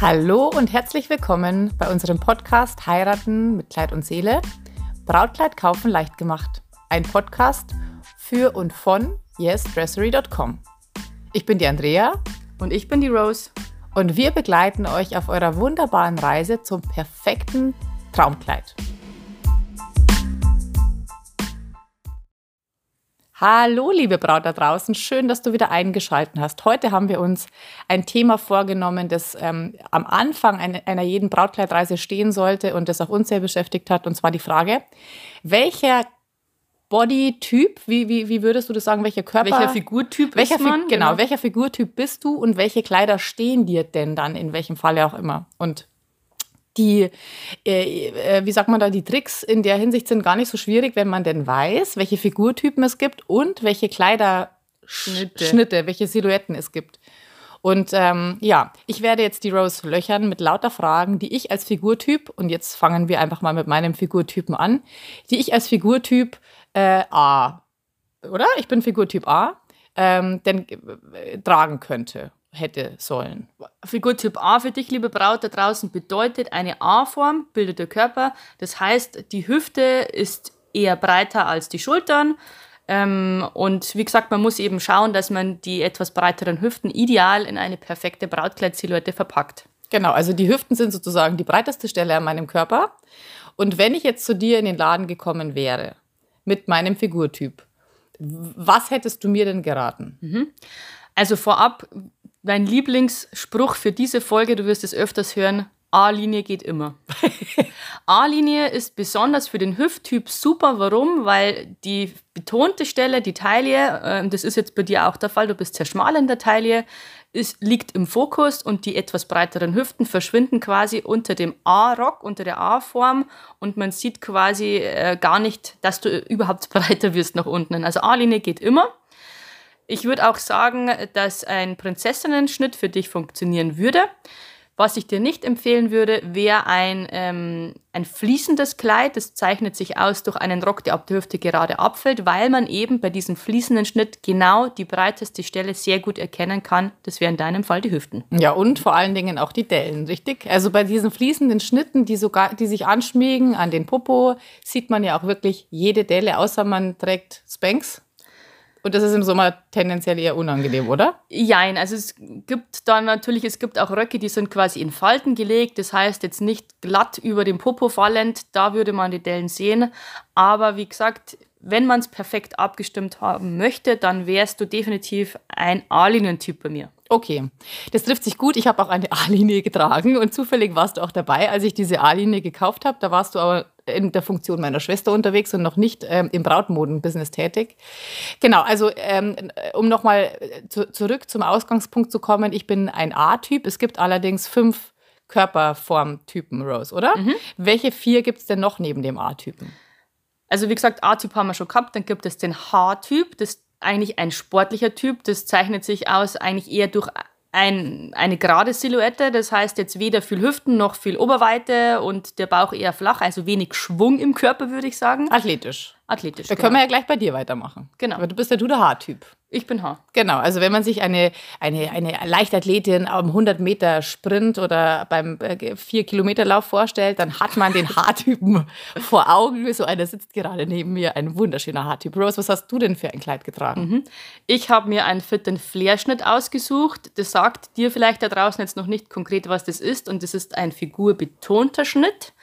Hallo und herzlich willkommen bei unserem Podcast Heiraten mit Kleid und Seele. Brautkleid kaufen leicht gemacht. Ein Podcast für und von yesdressery.com. Ich bin die Andrea und ich bin die Rose und wir begleiten euch auf eurer wunderbaren Reise zum perfekten Traumkleid. Hallo, liebe Braut da draußen, schön, dass du wieder eingeschaltet hast. Heute haben wir uns ein Thema vorgenommen, das ähm, am Anfang einer, jeden Brautkleidreise stehen sollte und das auch uns sehr beschäftigt hat, und zwar die Frage, welcher Bodytyp, wie, wie, wie würdest du das sagen, welcher Körper? Welcher Figurtyp welcher ist man? genau, genau, welcher Figurtyp bist du und welche Kleider stehen dir denn dann, in welchem Falle auch immer? Und die, äh, äh, wie sagt man da, die Tricks in der Hinsicht sind gar nicht so schwierig, wenn man denn weiß, welche Figurtypen es gibt und welche Kleiderschnitte, Schnitte, welche Silhouetten es gibt. Und ähm, ja, ich werde jetzt die Rose löchern mit lauter Fragen, die ich als Figurtyp, und jetzt fangen wir einfach mal mit meinem Figurtypen an, die ich als Figurtyp äh, A, oder? Ich bin Figurtyp A, ähm, denn äh, tragen könnte hätte sollen. Figurtyp A für dich, liebe Braut da draußen, bedeutet eine A-Form, bildet der Körper. Das heißt, die Hüfte ist eher breiter als die Schultern. Ähm, und wie gesagt, man muss eben schauen, dass man die etwas breiteren Hüften ideal in eine perfekte Brautkleidsilhouette verpackt. Genau, also die Hüften sind sozusagen die breiteste Stelle an meinem Körper. Und wenn ich jetzt zu dir in den Laden gekommen wäre mit meinem Figurtyp, was hättest du mir denn geraten? Mhm. Also vorab mein Lieblingsspruch für diese Folge, du wirst es öfters hören, A-Linie geht immer. A-Linie ist besonders für den Hüfttyp super. Warum? Weil die betonte Stelle, die Taille, äh, das ist jetzt bei dir auch der Fall, du bist sehr schmal in der Taille, ist, liegt im Fokus und die etwas breiteren Hüften verschwinden quasi unter dem A-Rock, unter der A-Form und man sieht quasi äh, gar nicht, dass du überhaupt breiter wirst nach unten. Also A-Linie geht immer. Ich würde auch sagen, dass ein Prinzessinnen-Schnitt für dich funktionieren würde. Was ich dir nicht empfehlen würde, wäre ein, ähm, ein fließendes Kleid. Das zeichnet sich aus durch einen Rock, der ab der Hüfte gerade abfällt, weil man eben bei diesem fließenden Schnitt genau die breiteste Stelle sehr gut erkennen kann. Das wäre in deinem Fall die Hüften. Ja, und vor allen Dingen auch die Dellen, richtig? Also bei diesen fließenden Schnitten, die, sogar, die sich anschmiegen an den Popo, sieht man ja auch wirklich jede Delle, außer man trägt Spanks. Und das ist im Sommer tendenziell eher unangenehm, oder? Jein, also es gibt dann natürlich, es gibt auch Röcke, die sind quasi in Falten gelegt, das heißt jetzt nicht glatt über dem Popo fallend, da würde man die Dellen sehen. Aber wie gesagt, wenn man es perfekt abgestimmt haben möchte, dann wärst du definitiv ein A-Linien-Typ bei mir. Okay, das trifft sich gut. Ich habe auch eine A-Linie getragen und zufällig warst du auch dabei, als ich diese A-Linie gekauft habe. Da warst du aber in der Funktion meiner Schwester unterwegs und noch nicht ähm, im Brautmoden-Business tätig. Genau, also ähm, um nochmal äh, zu, zurück zum Ausgangspunkt zu kommen, ich bin ein A-Typ. Es gibt allerdings fünf Körperformtypen, Rose, oder? Mhm. Welche vier gibt es denn noch neben dem A-Typen? Also wie gesagt, A-Typ haben wir schon gehabt, dann gibt es den H-Typ, das ist eigentlich ein sportlicher Typ, das zeichnet sich aus eigentlich eher durch ein, eine gerade Silhouette, das heißt jetzt weder viel Hüften noch viel Oberweite und der Bauch eher flach, also wenig Schwung im Körper, würde ich sagen. Athletisch. Athletisch. Da genau. können wir ja gleich bei dir weitermachen. Genau. Aber du bist ja du der Haartyp. Ich bin Haar. Genau, also wenn man sich eine, eine, eine Leichtathletin am 100 Meter Sprint oder beim 4-Kilometer-Lauf äh, vorstellt, dann hat man den Haartypen vor Augen. So einer sitzt gerade neben mir, ein wunderschöner Haartyp. Rose, was hast du denn für ein Kleid getragen? Mhm. Ich habe mir einen Fit Flair-Schnitt ausgesucht. Das sagt dir vielleicht da draußen jetzt noch nicht konkret, was das ist. Und das ist ein figurbetonter Schnitt,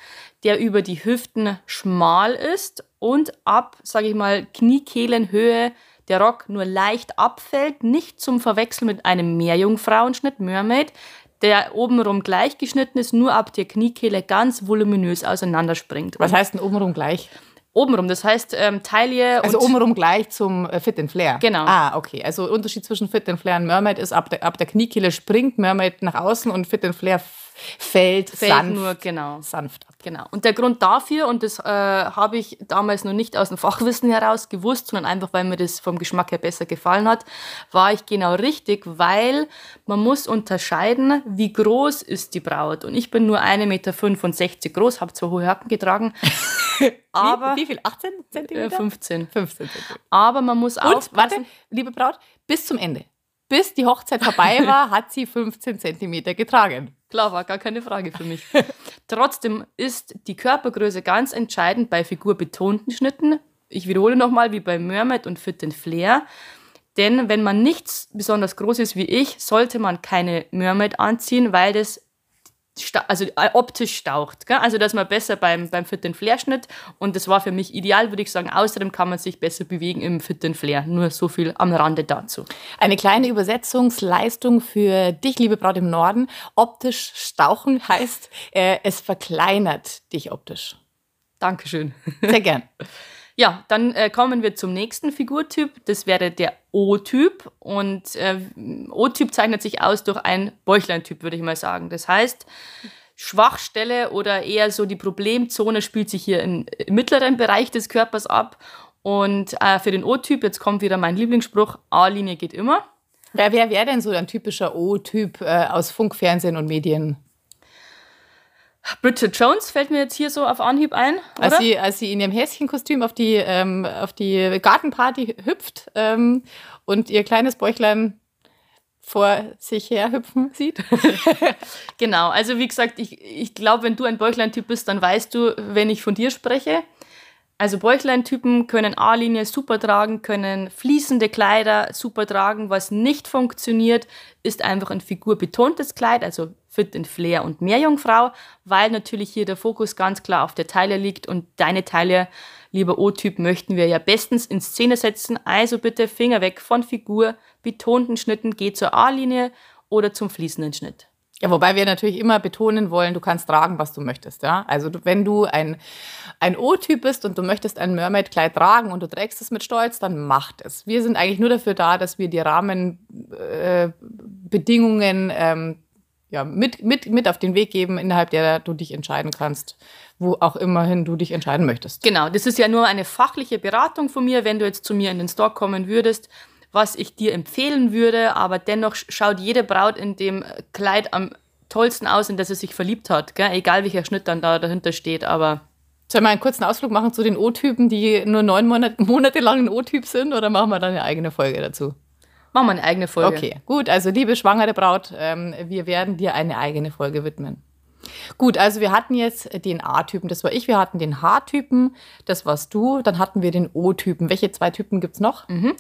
der über die Hüften schmal ist und ab, sage ich mal, Kniekehlenhöhe der Rock nur leicht abfällt, nicht zum Verwechseln mit einem Meerjungfrauenschnitt, Mermaid, der obenrum gleich geschnitten ist, nur ab der Kniekehle ganz voluminös auseinanderspringt. Was heißt denn obenrum gleich? Obenrum, das heißt ähm, Taille Also obenrum gleich zum äh, Fit and Flare. Genau. Ah, okay. Also Unterschied zwischen Fit and Flare und Mermaid ist, ab der, ab der Kniekehle springt Mermaid nach außen und Fit and Flare fällt, fällt sanft, nur genau. sanft. Genau. Und der Grund dafür, und das äh, habe ich damals noch nicht aus dem Fachwissen heraus gewusst, sondern einfach, weil mir das vom Geschmack her besser gefallen hat, war ich genau richtig, weil man muss unterscheiden, wie groß ist die Braut. Und ich bin nur 1,65 Meter groß, habe zwar hohe Hacken getragen, aber... Wie, wie, viel? 18 Zentimeter? 15. 15 Zentimeter. Aber man muss auch... Und, warte, liebe Braut, bis zum Ende bis die Hochzeit vorbei war, hat sie 15 Zentimeter getragen. Klar, war gar keine Frage für mich. Trotzdem ist die Körpergröße ganz entscheidend bei figurbetonten Schnitten. Ich wiederhole nochmal, wie bei Mermaid und Fit and Flair. Denn wenn man nichts besonders groß ist wie ich, sollte man keine Mermaid anziehen, weil das also äh, optisch staucht. Gell? Also dass man besser beim, beim Fit and Flair Schnitt und das war für mich ideal, würde ich sagen. Außerdem kann man sich besser bewegen im Fit and Flair. Nur so viel am Rande dazu. Eine kleine Übersetzungsleistung für dich, liebe Braut im Norden. Optisch stauchen heißt, äh, es verkleinert dich optisch. Dankeschön. Sehr gern. Ja, dann äh, kommen wir zum nächsten Figurtyp. Das wäre der O-Typ. Und äh, O-Typ zeichnet sich aus durch ein Bäuchleintyp, würde ich mal sagen. Das heißt, Schwachstelle oder eher so die Problemzone spielt sich hier im mittleren Bereich des Körpers ab. Und äh, für den O-Typ, jetzt kommt wieder mein Lieblingsspruch, A-Linie geht immer. Wer wäre denn so ein typischer O-Typ äh, aus Funk, Fernsehen und Medien? Bridget Jones fällt mir jetzt hier so auf Anhieb ein. Oder? Als, sie, als sie in ihrem Häschenkostüm auf die, ähm, auf die Gartenparty hüpft ähm, und ihr kleines Bäuchlein vor sich her hüpfen sieht. genau, also wie gesagt, ich, ich glaube, wenn du ein Bäuchlein-Typ bist, dann weißt du, wenn ich von dir spreche. Also Bäuchleintypen können A-Linie super tragen, können fließende Kleider super tragen. Was nicht funktioniert, ist einfach ein figurbetontes Kleid, also Fit in Flair und Meerjungfrau, weil natürlich hier der Fokus ganz klar auf der Taille liegt und deine Taille, lieber O-Typ, möchten wir ja bestens in Szene setzen. Also bitte Finger weg von figurbetonten Schnitten, geh zur A-Linie oder zum fließenden Schnitt. Ja, wobei wir natürlich immer betonen wollen, du kannst tragen, was du möchtest. Ja? Also wenn du ein, ein O-Typ bist und du möchtest ein Mermaid-Kleid tragen und du trägst es mit Stolz, dann mach es. Wir sind eigentlich nur dafür da, dass wir die Rahmenbedingungen äh, ähm, ja, mit, mit, mit auf den Weg geben, innerhalb der du dich entscheiden kannst, wo auch immerhin du dich entscheiden möchtest. Genau, das ist ja nur eine fachliche Beratung von mir, wenn du jetzt zu mir in den Store kommen würdest was ich dir empfehlen würde, aber dennoch schaut jede Braut in dem Kleid am tollsten aus, in das sie sich verliebt hat. Gell? Egal welcher Schnitt dann da dahinter steht, aber. Sollen wir einen kurzen Ausflug machen zu den O-Typen, die nur neun Monate, Monate lang ein O-Typ sind, oder machen wir dann eine eigene Folge dazu? Machen wir eine eigene Folge. Okay, gut. Also, liebe schwangere Braut, ähm, wir werden dir eine eigene Folge widmen. Gut, also wir hatten jetzt den A-Typen, das war ich, wir hatten den H-Typen, das warst du, dann hatten wir den O-Typen. Welche zwei Typen gibt es noch? Mhm.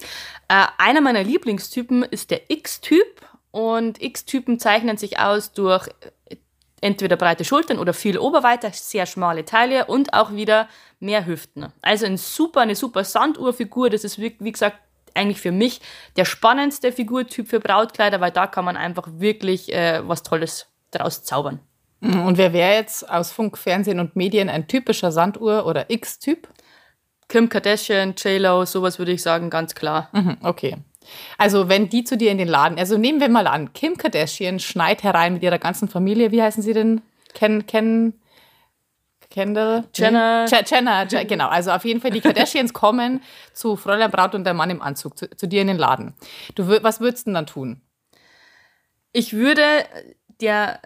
Äh, einer meiner Lieblingstypen ist der X-Typ und X-Typen zeichnen sich aus durch äh, entweder breite Schultern oder viel Oberweite, sehr schmale Taille und auch wieder mehr Hüften. Also ein super, eine super Sanduhrfigur, das ist wie, wie gesagt eigentlich für mich der spannendste Figurtyp für Brautkleider, weil da kann man einfach wirklich äh, was Tolles draus zaubern. Und wer wäre jetzt aus Funk, Fernsehen und Medien ein typischer Sanduhr- oder X-Typ? Kim Kardashian, J-Lo, sowas würde ich sagen, ganz klar. Mhm, okay. Also wenn die zu dir in den Laden, also nehmen wir mal an, Kim Kardashian schneit herein mit ihrer ganzen Familie, wie heißen sie denn? Ken, Ken, Kendall? Jenner. Nee? Jenner, genau. Also auf jeden Fall, die Kardashians kommen zu Fräulein Braut und der Mann im Anzug, zu, zu dir in den Laden. Du, was würdest du denn dann tun? Ich würde der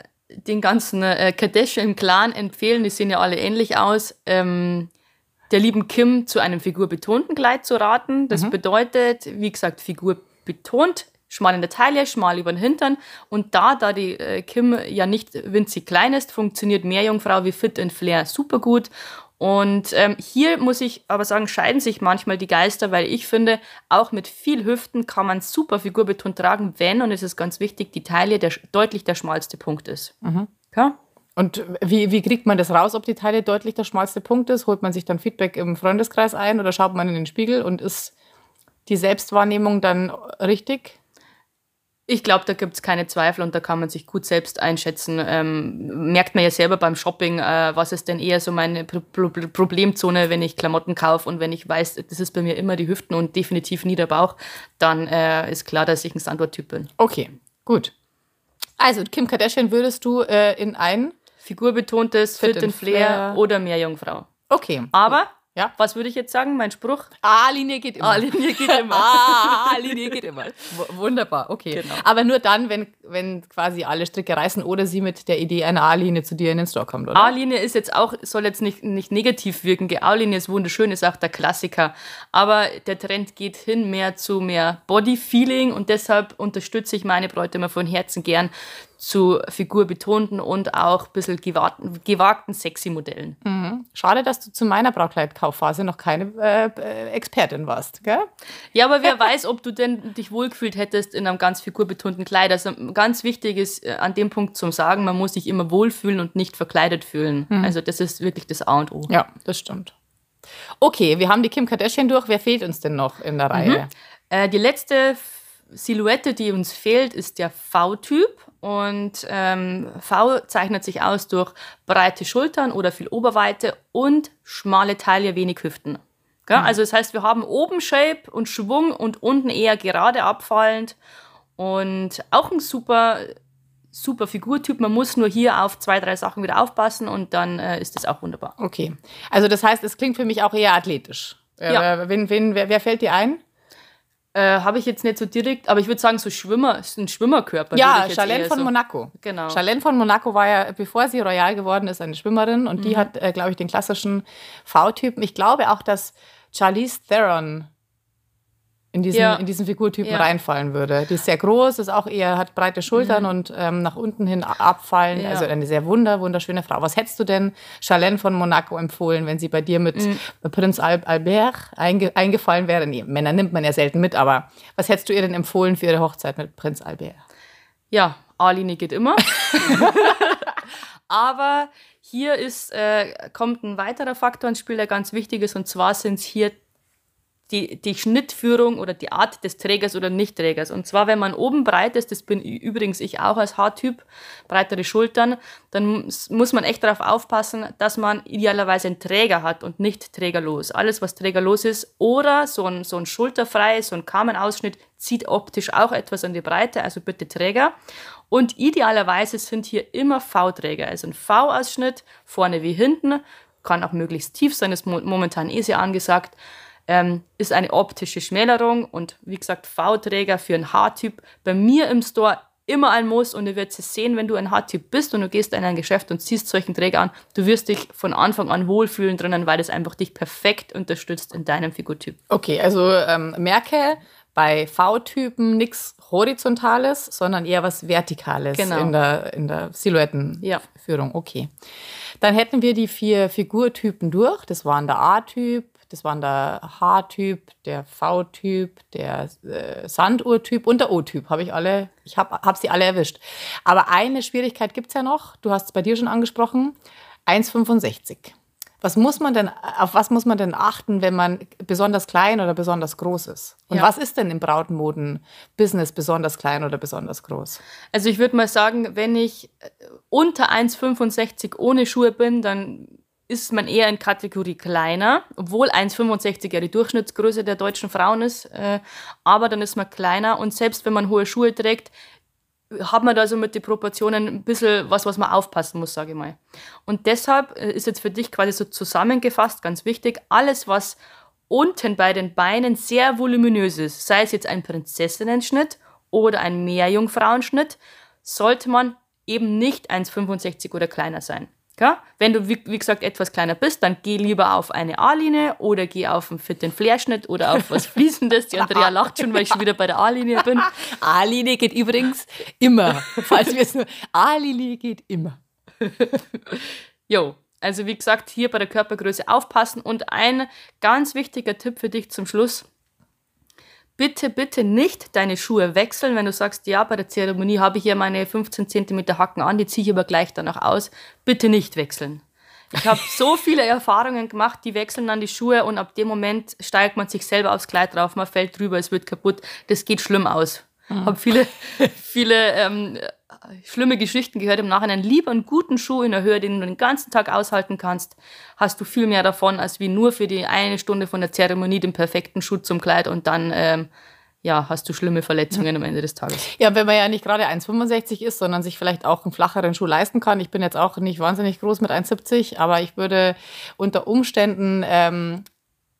den ganzen äh, Kardashian-Clan empfehlen, die sehen ja alle ähnlich aus, ähm, der lieben Kim zu einem figurbetonten Kleid zu raten. Das mhm. bedeutet, wie gesagt, Figur betont, schmal in der Taille, schmal über den Hintern. Und da, da die äh, Kim ja nicht winzig klein ist, funktioniert Meerjungfrau wie Fit and Flair super gut. Und ähm, hier muss ich aber sagen, scheiden sich manchmal die Geister, weil ich finde, auch mit viel Hüften kann man super figurbetont tragen, wenn, und es ist ganz wichtig, die Taille der, deutlich der schmalste Punkt ist. Mhm. Ja? Und wie, wie kriegt man das raus, ob die Taille deutlich der schmalste Punkt ist? Holt man sich dann Feedback im Freundeskreis ein oder schaut man in den Spiegel und ist die Selbstwahrnehmung dann richtig? Ich glaube, da gibt es keine Zweifel und da kann man sich gut selbst einschätzen. Ähm, merkt man ja selber beim Shopping, äh, was ist denn eher so meine Pro Pro Problemzone, wenn ich Klamotten kaufe und wenn ich weiß, das ist bei mir immer die Hüften und definitiv nie der Bauch, dann äh, ist klar, dass ich ein Standorttyp bin. Okay, gut. Also, Kim Kardashian würdest du äh, in ein figurbetontes Fit, Fit and Flair, Flair oder Meerjungfrau. Okay. Aber ja. Was würde ich jetzt sagen? Mein Spruch? A-Linie geht immer. A-Linie geht immer. A-Linie geht immer. Wunderbar, okay. Genau. Aber nur dann, wenn, wenn quasi alle Stricke reißen oder sie mit der Idee einer A-Linie zu dir in den Store kommt, oder? A-Linie ist jetzt auch, soll jetzt nicht, nicht negativ wirken. A-Linie ist wunderschön, ist auch der Klassiker. Aber der Trend geht hin mehr zu mehr Body-Feeling und deshalb unterstütze ich meine Bräute immer von Herzen gern zu figurbetonten und auch ein bisschen gewagten, gewagten sexy Modellen. Mhm. Schade, dass du zu meiner Brautkleidkaufphase noch keine äh, äh Expertin warst, gell? Ja, aber wer weiß, ob du denn dich wohlgefühlt hättest in einem ganz figurbetonten Kleid. Also ganz wichtig ist äh, an dem Punkt zum Sagen, man muss sich immer wohlfühlen und nicht verkleidet fühlen. Mhm. Also das ist wirklich das A und O. Ja, das stimmt. Okay, wir haben die Kim Kardashian durch. Wer fehlt uns denn noch in der Reihe? Mhm. Äh, die letzte Silhouette, die uns fehlt, ist der V-Typ. Und ähm, V zeichnet sich aus durch breite Schultern oder viel Oberweite und schmale Taille, wenig Hüften. Mhm. Also das heißt, wir haben oben Shape und Schwung und unten eher gerade abfallend. Und auch ein super, super Figurtyp. Man muss nur hier auf zwei, drei Sachen wieder aufpassen und dann äh, ist das auch wunderbar. Okay. Also das heißt, es klingt für mich auch eher athletisch. Ja. Äh, wen, wen, wer, wer fällt dir ein? Äh, Habe ich jetzt nicht so direkt, aber ich würde sagen, so Schwimmer, ist ein Schwimmerkörper. Ja, Charlene von so. Monaco. Genau. Charlene von Monaco war ja, bevor sie royal geworden ist, eine Schwimmerin und mhm. die hat, äh, glaube ich, den klassischen V-Typen. Ich glaube auch, dass Charlize Theron in diesen, ja. in diesen Figurtypen ja. reinfallen würde. Die ist sehr groß, ist auch eher, hat breite Schultern mhm. und ähm, nach unten hin abfallen. Ja. Also eine sehr wunder, wunderschöne Frau. Was hättest du denn Charlene von Monaco empfohlen, wenn sie bei dir mit mhm. Prinz Albert einge eingefallen wäre? Nee, Männer nimmt man ja selten mit, aber was hättest du ihr denn empfohlen für ihre Hochzeit mit Prinz Albert? Ja, A-Linie geht immer. aber hier ist, äh, kommt ein weiterer Faktor ins Spiel, der ganz wichtig ist, und zwar sind es hier die, die Schnittführung oder die Art des Trägers oder Nichtträgers. Und zwar, wenn man oben breit ist, das bin übrigens ich auch als Haartyp, breitere Schultern, dann muss man echt darauf aufpassen, dass man idealerweise einen Träger hat und nicht trägerlos. Alles, was trägerlos ist, oder so ein, so ein schulterfreies, so ein Kamenausschnitt, zieht optisch auch etwas an die Breite, also bitte Träger. Und idealerweise sind hier immer V-Träger, also ein V-Ausschnitt, vorne wie hinten, kann auch möglichst tief sein, ist momentan eh sehr angesagt ähm, ist eine optische Schmälerung und wie gesagt, V-Träger für einen Haartyp. Bei mir im Store immer ein Muss und ihr werdet es sehen, wenn du ein Haartyp bist und du gehst in ein Geschäft und ziehst solchen Träger an, du wirst dich von Anfang an wohlfühlen drinnen, weil es einfach dich perfekt unterstützt in deinem Figurtyp. Okay, also ähm, merke bei V-Typen nichts Horizontales, sondern eher was Vertikales genau. in der, in der Silhouettenführung. Ja. Okay. Dann hätten wir die vier Figurtypen durch. Das waren der A-Typ, das waren der H-Typ, der V-Typ, der äh, Sanduhr-Typ und der O-Typ. Habe ich alle, ich habe hab sie alle erwischt. Aber eine Schwierigkeit gibt es ja noch. Du hast es bei dir schon angesprochen. 1,65. Was muss man denn, auf was muss man denn achten, wenn man besonders klein oder besonders groß ist? Und ja. was ist denn im Brautmoden-Business besonders klein oder besonders groß? Also ich würde mal sagen, wenn ich äh, unter 1,65 ohne Schuhe bin, dann ist man eher in Kategorie kleiner, obwohl 1,65 ja die Durchschnittsgröße der deutschen Frauen ist. Äh, aber dann ist man kleiner und selbst wenn man hohe Schuhe trägt, hat man da so mit den Proportionen ein bisschen was, was man aufpassen muss, sage ich mal. Und deshalb äh, ist jetzt für dich quasi so zusammengefasst ganz wichtig, alles, was unten bei den Beinen sehr voluminös ist, sei es jetzt ein Prinzessinnenschnitt oder ein Meerjungfrauenschnitt, sollte man eben nicht 1,65 oder kleiner sein. Ja? Wenn du, wie, wie, gesagt, etwas kleiner bist, dann geh lieber auf eine A-Linie oder geh auf einen fitten Flairschnitt oder auf was Fließendes. Die Andrea lacht schon, weil ich schon wieder bei der A-Linie bin. A-Linie geht übrigens immer. Falls wir es nur. A-Linie geht immer. jo, also wie gesagt, hier bei der Körpergröße aufpassen. Und ein ganz wichtiger Tipp für dich zum Schluss bitte, bitte nicht deine Schuhe wechseln, wenn du sagst, ja, bei der Zeremonie habe ich ja meine 15 cm Hacken an, die ziehe ich aber gleich danach aus. Bitte nicht wechseln. Ich habe so viele Erfahrungen gemacht, die wechseln dann die Schuhe und ab dem Moment steigt man sich selber aufs Kleid drauf, man fällt drüber, es wird kaputt. Das geht schlimm aus. Mhm. Habe viele, viele ähm, schlimme Geschichten gehört im Nachhinein. Lieber einen guten Schuh in der Höhe, den du den ganzen Tag aushalten kannst, hast du viel mehr davon, als wie nur für die eine Stunde von der Zeremonie den perfekten Schuh zum Kleid und dann ähm, ja, hast du schlimme Verletzungen am Ende des Tages. Ja, wenn man ja nicht gerade 1,65 ist, sondern sich vielleicht auch einen flacheren Schuh leisten kann. Ich bin jetzt auch nicht wahnsinnig groß mit 1,70, aber ich würde unter Umständen ähm,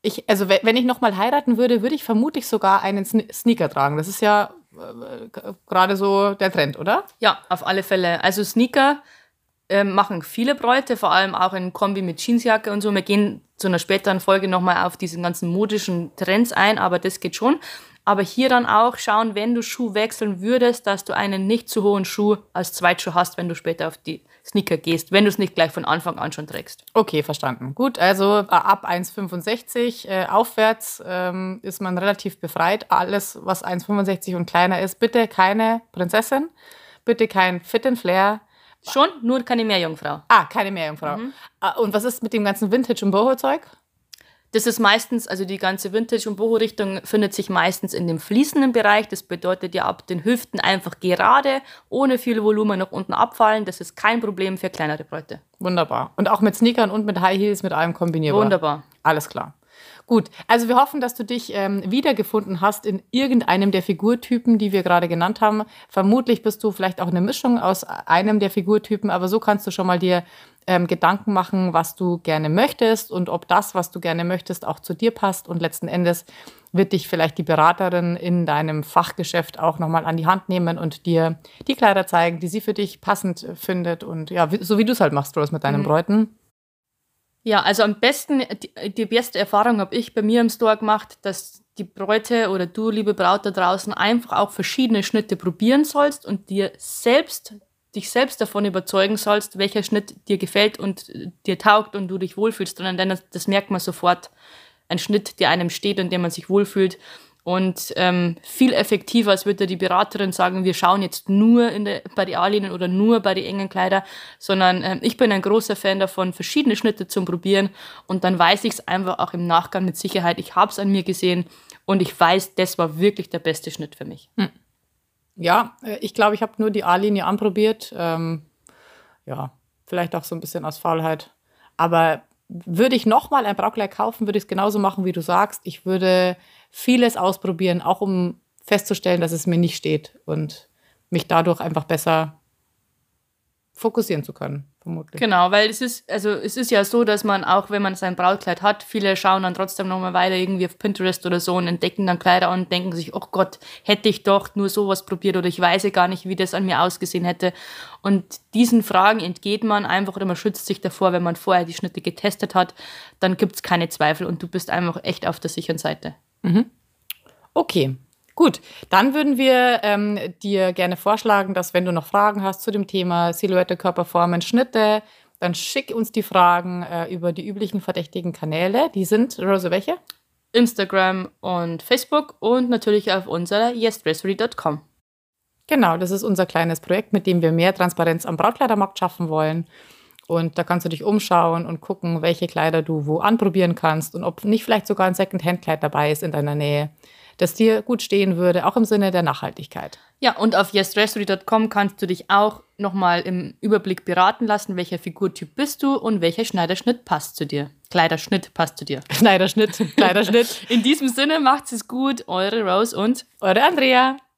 ich, also wenn ich nochmal heiraten würde, würde ich vermutlich sogar einen Sneaker tragen. Das ist ja gerade so der Trend, oder? Ja, auf alle Fälle. Also Sneaker äh, machen viele Bräute, vor allem auch in Kombi mit Jeansjacke und so. Wir gehen zu einer späteren Folge nochmal auf diese ganzen modischen Trends ein, aber das geht schon. Aber hier dann auch schauen, wenn du Schuh wechseln würdest, dass du einen nicht zu hohen Schuh als Zweitschuh hast, wenn du später auf die Sneaker gehst, wenn du es nicht gleich von Anfang an schon trägst. Okay, verstanden. Gut, also äh, ab 1,65 äh, aufwärts ähm, ist man relativ befreit. Alles, was 1,65 und kleiner ist, bitte keine Prinzessin, bitte kein Fit and Flair. Schon, nur keine Meerjungfrau. Ah, keine Meerjungfrau. Mhm. Und was ist mit dem ganzen Vintage- und Boho-Zeug? Das ist meistens, also die ganze Vintage- und Boho-Richtung findet sich meistens in dem fließenden Bereich. Das bedeutet ja ab den Hüften einfach gerade, ohne viel Volumen nach unten abfallen. Das ist kein Problem für kleinere Bräute. Wunderbar. Und auch mit Sneakern und mit High Heels, mit allem kombinierbar. Wunderbar. Alles klar. Gut, also wir hoffen, dass du dich ähm, wiedergefunden hast in irgendeinem der Figurtypen, die wir gerade genannt haben. Vermutlich bist du vielleicht auch eine Mischung aus einem der Figurtypen, aber so kannst du schon mal dir ähm, Gedanken machen, was du gerne möchtest und ob das, was du gerne möchtest, auch zu dir passt. Und letzten Endes wird dich vielleicht die Beraterin in deinem Fachgeschäft auch nochmal an die Hand nehmen und dir die Kleider zeigen, die sie für dich passend findet. Und ja, so wie du es halt machst, Rose, mit deinen mhm. Bräuten. Ja, also am besten, die, die beste Erfahrung habe ich bei mir im Store gemacht, dass die Bräute oder du, liebe Braut da draußen, einfach auch verschiedene Schnitte probieren sollst und dir selbst, dich selbst davon überzeugen sollst, welcher Schnitt dir gefällt und dir taugt und du dich wohlfühlst. Denn das, das merkt man sofort. Ein Schnitt, der einem steht und dem man sich wohlfühlt und ähm, viel effektiver, als würde die Beraterin sagen, wir schauen jetzt nur in der, bei den A-Linien oder nur bei den engen Kleider, sondern ähm, ich bin ein großer Fan davon, verschiedene Schnitte zu probieren und dann weiß ich es einfach auch im Nachgang mit Sicherheit, ich habe es an mir gesehen und ich weiß, das war wirklich der beste Schnitt für mich. Hm. Ja, äh, ich glaube, ich habe nur die A-Linie anprobiert. Ähm, ja, vielleicht auch so ein bisschen aus Faulheit. Aber würde ich nochmal ein Brautkleid kaufen, würde ich es genauso machen, wie du sagst. Ich würde vieles ausprobieren, auch um festzustellen, dass es mir nicht steht und mich dadurch einfach besser fokussieren zu können, vermutlich. Genau, weil es ist, also es ist ja so, dass man auch, wenn man sein Brautkleid hat, viele schauen dann trotzdem nochmal weiter irgendwie auf Pinterest oder so und entdecken dann Kleider und denken sich, oh Gott, hätte ich doch nur sowas probiert oder ich weiß gar nicht, wie das an mir ausgesehen hätte. Und diesen Fragen entgeht man einfach oder man schützt sich davor, wenn man vorher die Schnitte getestet hat, dann gibt es keine Zweifel und du bist einfach echt auf der sicheren Seite. Mhm. Okay, Gut, dann würden wir ähm, dir gerne vorschlagen, dass wenn du noch Fragen hast zu dem Thema Silhouette, Körperformen, Schnitte, dann schick uns die Fragen äh, über die üblichen verdächtigen Kanäle. Die sind, Rose, welche? Instagram und Facebook und natürlich auf unserer yesdressery.com. Genau, das ist unser kleines Projekt, mit dem wir mehr Transparenz am Brautkleidermarkt schaffen wollen. Und da kannst du dich umschauen und gucken, welche Kleider du wo anprobieren kannst und ob nicht vielleicht sogar ein Second-Hand-Kleid dabei ist in deiner Nähe das dir gut stehen würde, auch im Sinne der Nachhaltigkeit. Ja, und auf yesdressery.com kannst du dich auch nochmal im Überblick beraten lassen, welcher Figurtyp bist du und welcher Schneiderschnitt passt zu dir. Kleiderschnitt passt zu dir. Schneiderschnitt, Kleiderschnitt. In diesem Sinne macht es gut, eure Rose und eure Andrea.